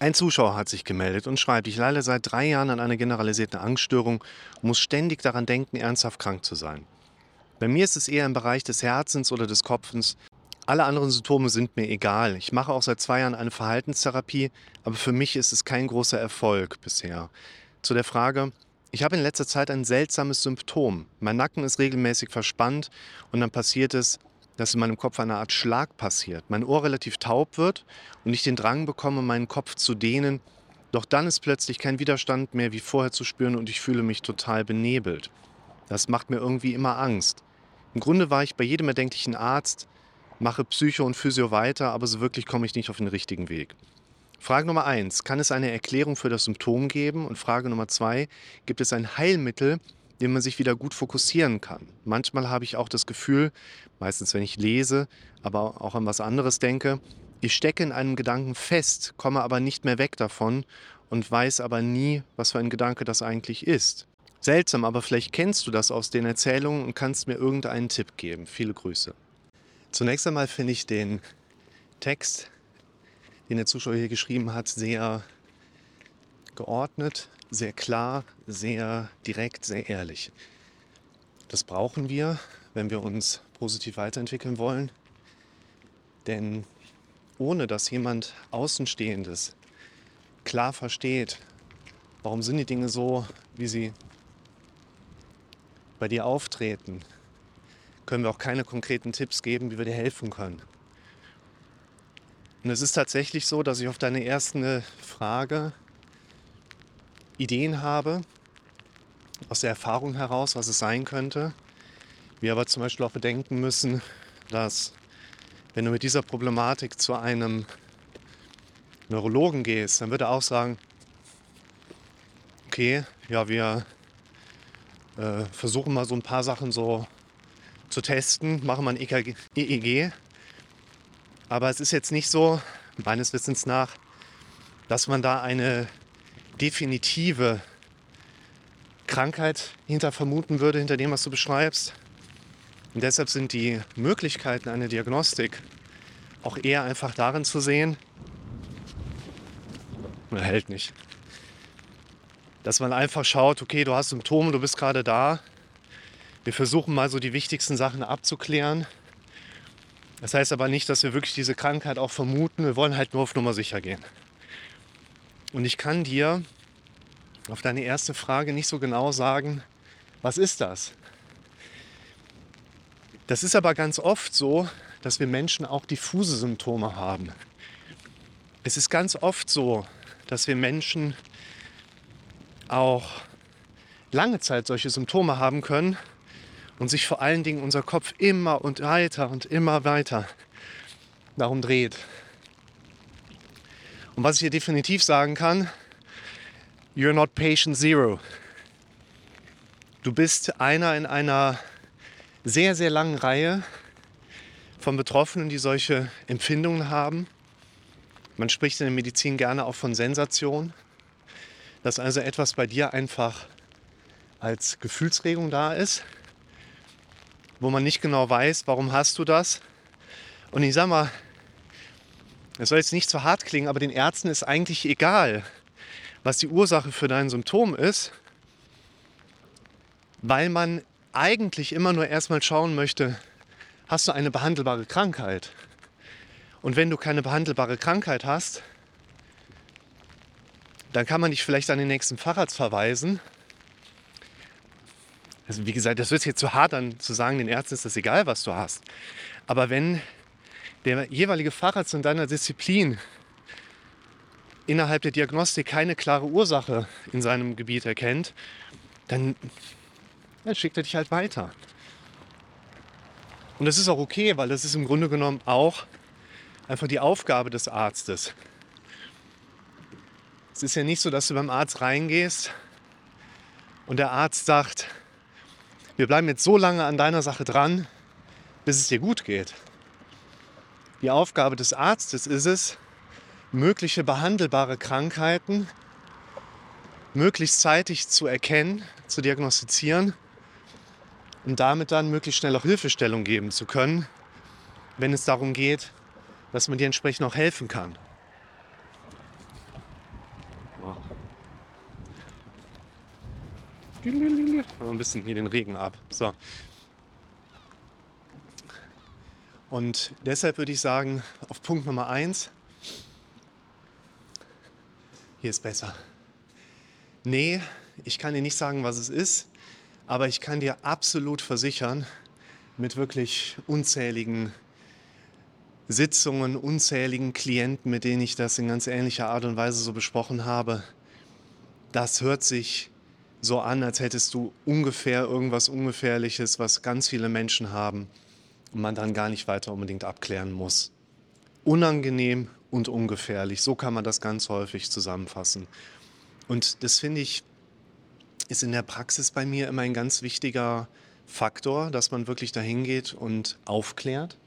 Ein Zuschauer hat sich gemeldet und schreibt, ich leide seit drei Jahren an einer generalisierten Angststörung und muss ständig daran denken, ernsthaft krank zu sein. Bei mir ist es eher im Bereich des Herzens oder des Kopfens. Alle anderen Symptome sind mir egal. Ich mache auch seit zwei Jahren eine Verhaltenstherapie, aber für mich ist es kein großer Erfolg bisher. Zu der Frage, ich habe in letzter Zeit ein seltsames Symptom. Mein Nacken ist regelmäßig verspannt und dann passiert es, dass in meinem Kopf eine Art Schlag passiert. Mein Ohr relativ taub wird und ich den Drang bekomme, meinen Kopf zu dehnen. Doch dann ist plötzlich kein Widerstand mehr wie vorher zu spüren und ich fühle mich total benebelt. Das macht mir irgendwie immer Angst. Im Grunde war ich bei jedem erdenklichen Arzt, mache Psycho und Physio weiter, aber so wirklich komme ich nicht auf den richtigen Weg. Frage Nummer eins: Kann es eine Erklärung für das Symptom geben? Und Frage Nummer zwei: Gibt es ein Heilmittel, dem man sich wieder gut fokussieren kann. Manchmal habe ich auch das Gefühl, meistens wenn ich lese, aber auch an was anderes denke, ich stecke in einem Gedanken fest, komme aber nicht mehr weg davon und weiß aber nie, was für ein Gedanke das eigentlich ist. Seltsam, aber vielleicht kennst du das aus den Erzählungen und kannst mir irgendeinen Tipp geben. Viele Grüße. Zunächst einmal finde ich den Text, den der Zuschauer hier geschrieben hat, sehr geordnet, sehr klar, sehr direkt, sehr ehrlich. Das brauchen wir, wenn wir uns positiv weiterentwickeln wollen. Denn ohne dass jemand Außenstehendes klar versteht, warum sind die Dinge so, wie sie bei dir auftreten, können wir auch keine konkreten Tipps geben, wie wir dir helfen können. Und es ist tatsächlich so, dass ich auf deine erste Frage Ideen habe, aus der Erfahrung heraus, was es sein könnte. Wir aber zum Beispiel auch bedenken müssen, dass wenn du mit dieser Problematik zu einem Neurologen gehst, dann wird er auch sagen, okay, ja, wir äh, versuchen mal so ein paar Sachen so zu testen, machen mal ein EKG, EEG. Aber es ist jetzt nicht so, meines Wissens nach, dass man da eine definitive Krankheit hinter vermuten würde, hinter dem, was du beschreibst. Und deshalb sind die Möglichkeiten einer Diagnostik auch eher einfach darin zu sehen, man hält nicht. Dass man einfach schaut, okay, du hast Symptome, du bist gerade da. Wir versuchen mal so die wichtigsten Sachen abzuklären. Das heißt aber nicht, dass wir wirklich diese Krankheit auch vermuten. Wir wollen halt nur auf Nummer sicher gehen. Und ich kann dir auf deine erste Frage nicht so genau sagen, was ist das? Das ist aber ganz oft so, dass wir Menschen auch diffuse Symptome haben. Es ist ganz oft so, dass wir Menschen auch lange Zeit solche Symptome haben können und sich vor allen Dingen unser Kopf immer und weiter und immer weiter darum dreht. Und was ich hier definitiv sagen kann, you're not patient zero. Du bist einer in einer sehr, sehr langen Reihe von Betroffenen, die solche Empfindungen haben. Man spricht in der Medizin gerne auch von Sensation, dass also etwas bei dir einfach als Gefühlsregung da ist, wo man nicht genau weiß, warum hast du das. Und ich sag mal, es soll jetzt nicht zu hart klingen, aber den Ärzten ist eigentlich egal, was die Ursache für dein Symptom ist, weil man eigentlich immer nur erstmal schauen möchte, hast du eine behandelbare Krankheit? Und wenn du keine behandelbare Krankheit hast, dann kann man dich vielleicht an den nächsten Facharzt verweisen. Also wie gesagt, das wird jetzt zu hart an zu sagen, den Ärzten ist das egal, was du hast. Aber wenn der jeweilige Facharzt in deiner Disziplin innerhalb der Diagnostik keine klare Ursache in seinem Gebiet erkennt, dann, dann schickt er dich halt weiter. Und das ist auch okay, weil das ist im Grunde genommen auch einfach die Aufgabe des Arztes. Es ist ja nicht so, dass du beim Arzt reingehst und der Arzt sagt, wir bleiben jetzt so lange an deiner Sache dran, bis es dir gut geht. Die Aufgabe des Arztes ist es, mögliche behandelbare Krankheiten möglichst zeitig zu erkennen, zu diagnostizieren und damit dann möglichst schnell auch Hilfestellung geben zu können, wenn es darum geht, dass man dir entsprechend auch helfen kann. Ein bisschen hier den Regen ab. So. Und deshalb würde ich sagen, auf Punkt Nummer eins, hier ist besser. Nee, ich kann dir nicht sagen, was es ist, aber ich kann dir absolut versichern, mit wirklich unzähligen Sitzungen, unzähligen Klienten, mit denen ich das in ganz ähnlicher Art und Weise so besprochen habe, das hört sich so an, als hättest du ungefähr irgendwas Ungefährliches, was ganz viele Menschen haben man dann gar nicht weiter unbedingt abklären muss. Unangenehm und ungefährlich, so kann man das ganz häufig zusammenfassen. Und das finde ich, ist in der Praxis bei mir immer ein ganz wichtiger Faktor, dass man wirklich dahin geht und aufklärt.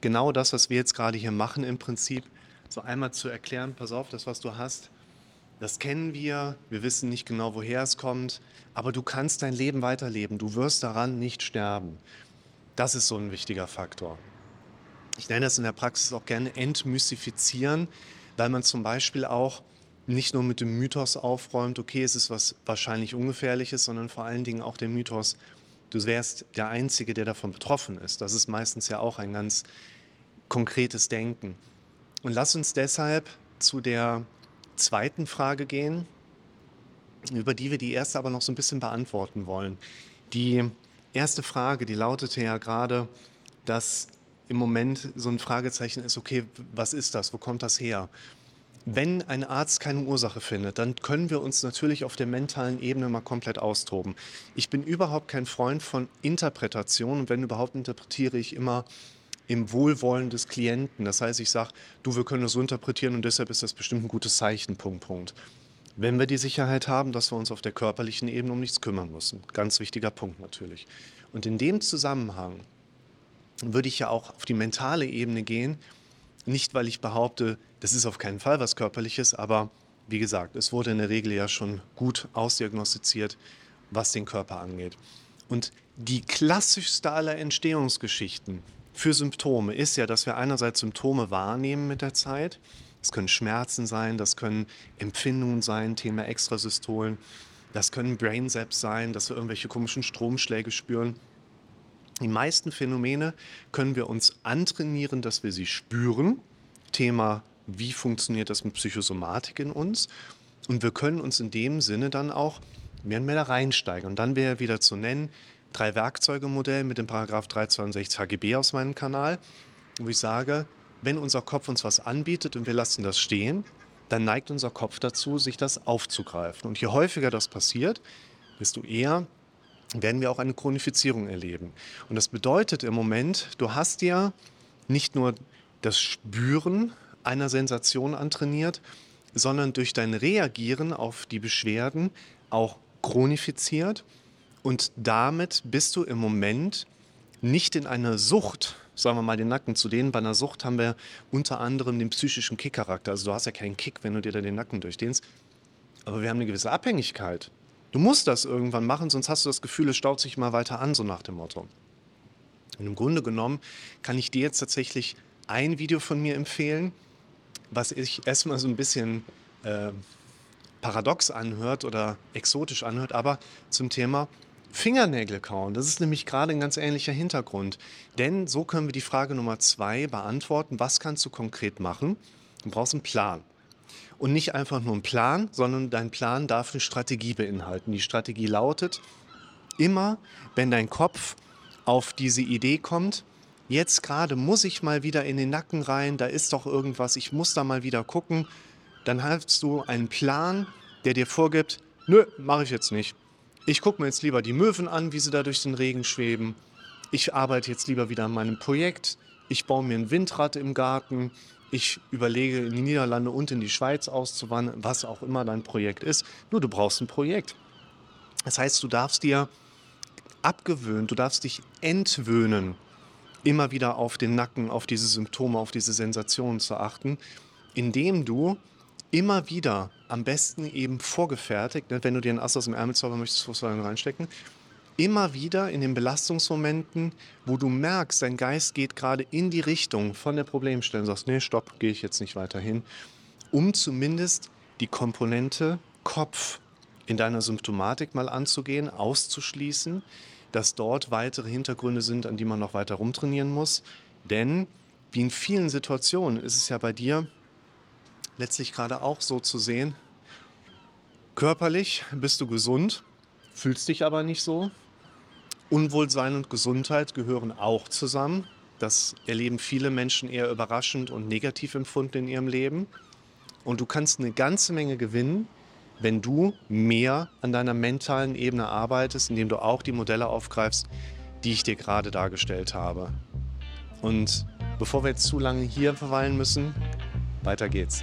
Genau das, was wir jetzt gerade hier machen im Prinzip, so einmal zu erklären, pass auf, das, was du hast, das kennen wir, wir wissen nicht genau, woher es kommt, aber du kannst dein Leben weiterleben, du wirst daran nicht sterben. Das ist so ein wichtiger Faktor. Ich nenne das in der Praxis auch gerne entmystifizieren, weil man zum Beispiel auch nicht nur mit dem Mythos aufräumt, okay, es ist was wahrscheinlich Ungefährliches, sondern vor allen Dingen auch den Mythos, du wärst der Einzige, der davon betroffen ist. Das ist meistens ja auch ein ganz konkretes Denken. Und lass uns deshalb zu der zweiten Frage gehen, über die wir die erste aber noch so ein bisschen beantworten wollen. Die erste Frage, die lautete ja gerade, dass im Moment so ein Fragezeichen ist, okay, was ist das, wo kommt das her? Wenn ein Arzt keine Ursache findet, dann können wir uns natürlich auf der mentalen Ebene mal komplett austoben. Ich bin überhaupt kein Freund von Interpretation und wenn überhaupt interpretiere ich immer im Wohlwollen des Klienten. Das heißt, ich sage, du, wir können das so interpretieren und deshalb ist das bestimmt ein gutes Zeichen, Punkt, Punkt. Wenn wir die Sicherheit haben, dass wir uns auf der körperlichen Ebene um nichts kümmern müssen. Ganz wichtiger Punkt natürlich. Und in dem Zusammenhang würde ich ja auch auf die mentale Ebene gehen, nicht weil ich behaupte, das ist auf keinen Fall was Körperliches, aber wie gesagt, es wurde in der Regel ja schon gut ausdiagnostiziert, was den Körper angeht. Und die klassischste aller Entstehungsgeschichten für Symptome ist ja, dass wir einerseits Symptome wahrnehmen mit der Zeit. Das können Schmerzen sein, das können Empfindungen sein, Thema Extrasystolen. Das können Brainzaps sein, dass wir irgendwelche komischen Stromschläge spüren. Die meisten Phänomene können wir uns antrainieren, dass wir sie spüren. Thema, wie funktioniert das mit Psychosomatik in uns? Und wir können uns in dem Sinne dann auch mehr und mehr da reinsteigen. Und dann wäre wieder zu nennen, drei Werkzeuge-Modell mit dem Paragraph 362 HGB aus meinem Kanal, wo ich sage, wenn unser Kopf uns was anbietet und wir lassen das stehen, dann neigt unser Kopf dazu, sich das aufzugreifen. Und je häufiger das passiert, desto eher werden wir auch eine Chronifizierung erleben. Und das bedeutet im Moment, du hast ja nicht nur das Spüren einer Sensation antrainiert, sondern durch dein Reagieren auf die Beschwerden auch chronifiziert. Und damit bist du im Moment nicht in einer Sucht, sagen wir mal den Nacken zu denen. Bei einer Sucht haben wir unter anderem den psychischen Kick-Charakter. Also du hast ja keinen Kick, wenn du dir da den Nacken durchdehnst. Aber wir haben eine gewisse Abhängigkeit. Du musst das irgendwann machen, sonst hast du das Gefühl, es staut sich mal weiter an, so nach dem Motto. Und im Grunde genommen kann ich dir jetzt tatsächlich ein Video von mir empfehlen, was sich erstmal so ein bisschen äh, paradox anhört oder exotisch anhört, aber zum Thema Fingernägel kauen. Das ist nämlich gerade ein ganz ähnlicher Hintergrund. Denn so können wir die Frage Nummer zwei beantworten. Was kannst du konkret machen? Du brauchst einen Plan. Und nicht einfach nur einen Plan, sondern dein Plan darf eine Strategie beinhalten. Die Strategie lautet, immer wenn dein Kopf auf diese Idee kommt, jetzt gerade muss ich mal wieder in den Nacken rein, da ist doch irgendwas, ich muss da mal wieder gucken, dann hast du einen Plan, der dir vorgibt, nö, mache ich jetzt nicht. Ich gucke mir jetzt lieber die Möwen an, wie sie da durch den Regen schweben. Ich arbeite jetzt lieber wieder an meinem Projekt. Ich baue mir ein Windrad im Garten ich überlege, in die Niederlande und in die Schweiz auszuwandern, was auch immer dein Projekt ist. Nur du brauchst ein Projekt. Das heißt, du darfst dir abgewöhnen, du darfst dich entwöhnen, immer wieder auf den Nacken, auf diese Symptome, auf diese Sensationen zu achten, indem du immer wieder, am besten eben vorgefertigt, wenn du dir ein Ass aus dem Ärmel zaubern möchtest, du reinstecken, immer wieder in den Belastungsmomenten, wo du merkst, dein Geist geht gerade in die Richtung von der Problemstellung, sagst, nee, stopp, gehe ich jetzt nicht weiter hin, um zumindest die Komponente Kopf in deiner Symptomatik mal anzugehen, auszuschließen, dass dort weitere Hintergründe sind, an die man noch weiter rumtrainieren muss. Denn wie in vielen Situationen ist es ja bei dir letztlich gerade auch so zu sehen, körperlich bist du gesund, fühlst dich aber nicht so. Unwohlsein und Gesundheit gehören auch zusammen. Das erleben viele Menschen eher überraschend und negativ empfunden in ihrem Leben. Und du kannst eine ganze Menge gewinnen, wenn du mehr an deiner mentalen Ebene arbeitest, indem du auch die Modelle aufgreifst, die ich dir gerade dargestellt habe. Und bevor wir jetzt zu lange hier verweilen müssen, weiter geht's.